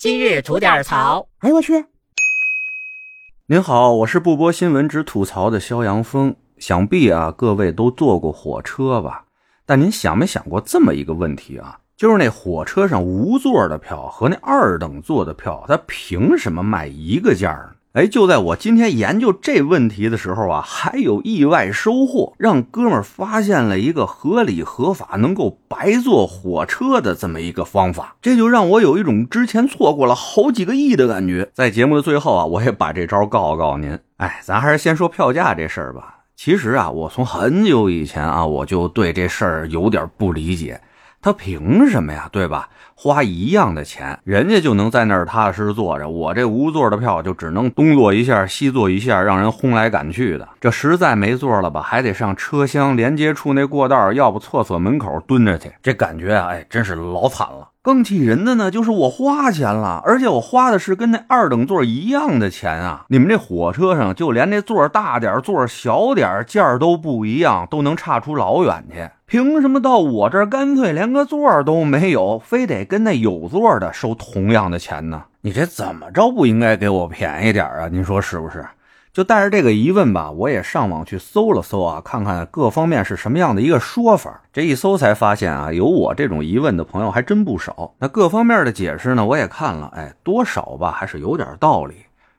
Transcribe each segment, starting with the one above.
今日吐点槽。哎呦我去！您好，我是不播新闻只吐槽的肖阳峰。想必啊，各位都坐过火车吧？但您想没想过这么一个问题啊？就是那火车上无座的票和那二等座的票，它凭什么卖一个价呢？哎，就在我今天研究这问题的时候啊，还有意外收获，让哥们儿发现了一个合理合法、能够白坐火车的这么一个方法。这就让我有一种之前错过了好几个亿的感觉。在节目的最后啊，我也把这招告诉告您。哎，咱还是先说票价这事儿吧。其实啊，我从很久以前啊，我就对这事儿有点不理解。他凭什么呀？对吧？花一样的钱，人家就能在那儿踏踏实实坐着，我这无座的票就只能东坐一下，西坐一下，让人轰来赶去的。这实在没座了吧，还得上车厢连接处那过道，要不厕所门口蹲着去。这感觉啊，哎，真是老惨了。更气人的呢，就是我花钱了，而且我花的是跟那二等座一样的钱啊！你们这火车上就连那座大点、座小点价都不一样，都能差出老远去。凭什么到我这儿干脆连个座都没有，非得跟那有座的收同样的钱呢？你这怎么着不应该给我便宜点啊？您说是不是？就带着这个疑问吧，我也上网去搜了搜啊，看看各方面是什么样的一个说法。这一搜才发现啊，有我这种疑问的朋友还真不少。那各方面的解释呢，我也看了，哎，多少吧，还是有点道理。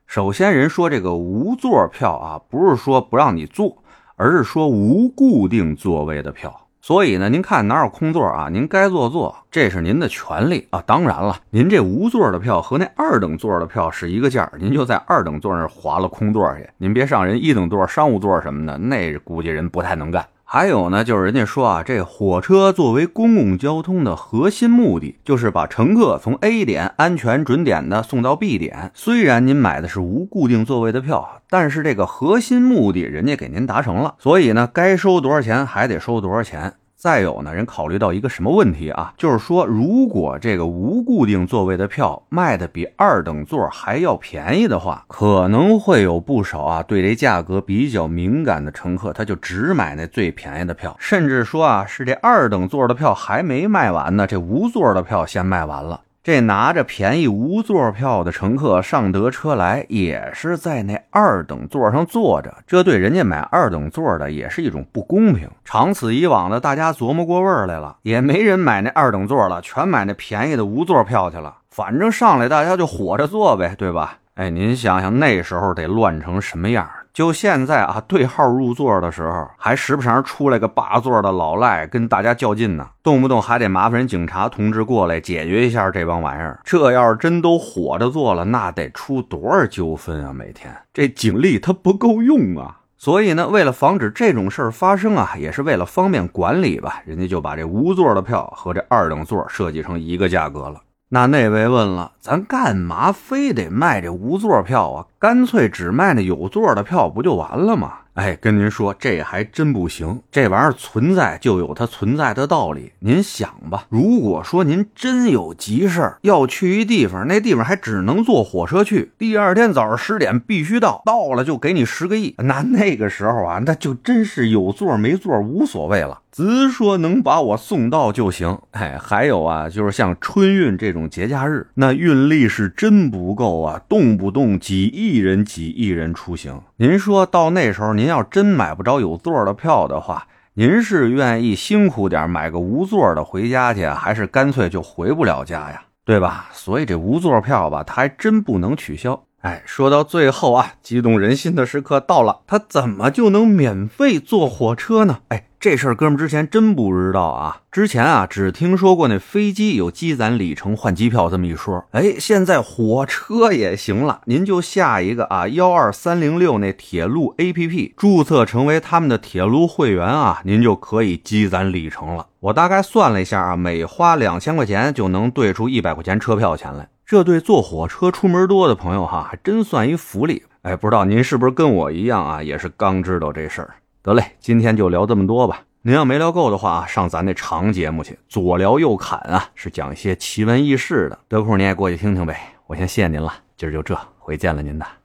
首先，人说这个无座票啊，不是说不让你坐，而是说无固定座位的票。所以呢，您看哪有空座啊？您该坐坐，这是您的权利啊。当然了，您这无座的票和那二等座的票是一个价，您就在二等座那划了空座去，您别上人一等座、商务座什么的，那估计人不太能干。还有呢，就是人家说啊，这火车作为公共交通的核心目的，就是把乘客从 A 点安全准点的送到 B 点。虽然您买的是无固定座位的票，但是这个核心目的人家给您达成了，所以呢，该收多少钱还得收多少钱。再有呢，人考虑到一个什么问题啊？就是说，如果这个无固定座位的票卖的比二等座还要便宜的话，可能会有不少啊对这价格比较敏感的乘客，他就只买那最便宜的票，甚至说啊是这二等座的票还没卖完呢，这无座的票先卖完了。这拿着便宜无座票的乘客上得车来，也是在那二等座上坐着，这对人家买二等座的也是一种不公平。长此以往的，大家琢磨过味儿来了，也没人买那二等座了，全买那便宜的无座票去了。反正上来大家就火着坐呗，对吧？哎，您想想那时候得乱成什么样？就现在啊，对号入座的时候，还时不常出来个霸座的老赖跟大家较劲呢，动不动还得麻烦人警察同志过来解决一下这帮玩意儿。这要是真都火着做了，那得出多少纠纷啊！每天这警力他不够用啊。所以呢，为了防止这种事儿发生啊，也是为了方便管理吧，人家就把这无座的票和这二等座设计成一个价格了。那那位问了，咱干嘛非得卖这无座票啊？干脆只卖那有座的票不就完了吗？哎，跟您说，这还真不行。这玩意儿存在就有它存在的道理。您想吧，如果说您真有急事儿要去一地方，那地方还只能坐火车去，第二天早上十点必须到，到了就给你十个亿。那那个时候啊，那就真是有座没座无所谓了。只说能把我送到就行。哎，还有啊，就是像春运这种节假日，那运力是真不够啊，动不动几亿人、几亿人出行。您说到那时候，您要真买不着有座的票的话，您是愿意辛苦点买个无座的回家去，还是干脆就回不了家呀？对吧？所以这无座票吧，它还真不能取消。哎，说到最后啊，激动人心的时刻到了，他怎么就能免费坐火车呢？哎。这事儿，哥们之前真不知道啊！之前啊，只听说过那飞机有积攒里程换机票这么一说。哎，现在火车也行了，您就下一个啊幺二三零六那铁路 APP，注册成为他们的铁路会员啊，您就可以积攒里程了。我大概算了一下啊，每花两千块钱就能兑出一百块钱车票钱来。这对坐火车出门多的朋友哈，还真算一福利。哎，不知道您是不是跟我一样啊，也是刚知道这事儿。得嘞，今天就聊这么多吧。您要没聊够的话啊，上咱那长节目去，左聊右侃啊，是讲一些奇闻异事的。得空您也过去听听呗。我先谢谢您了，今儿就这，回见了您的。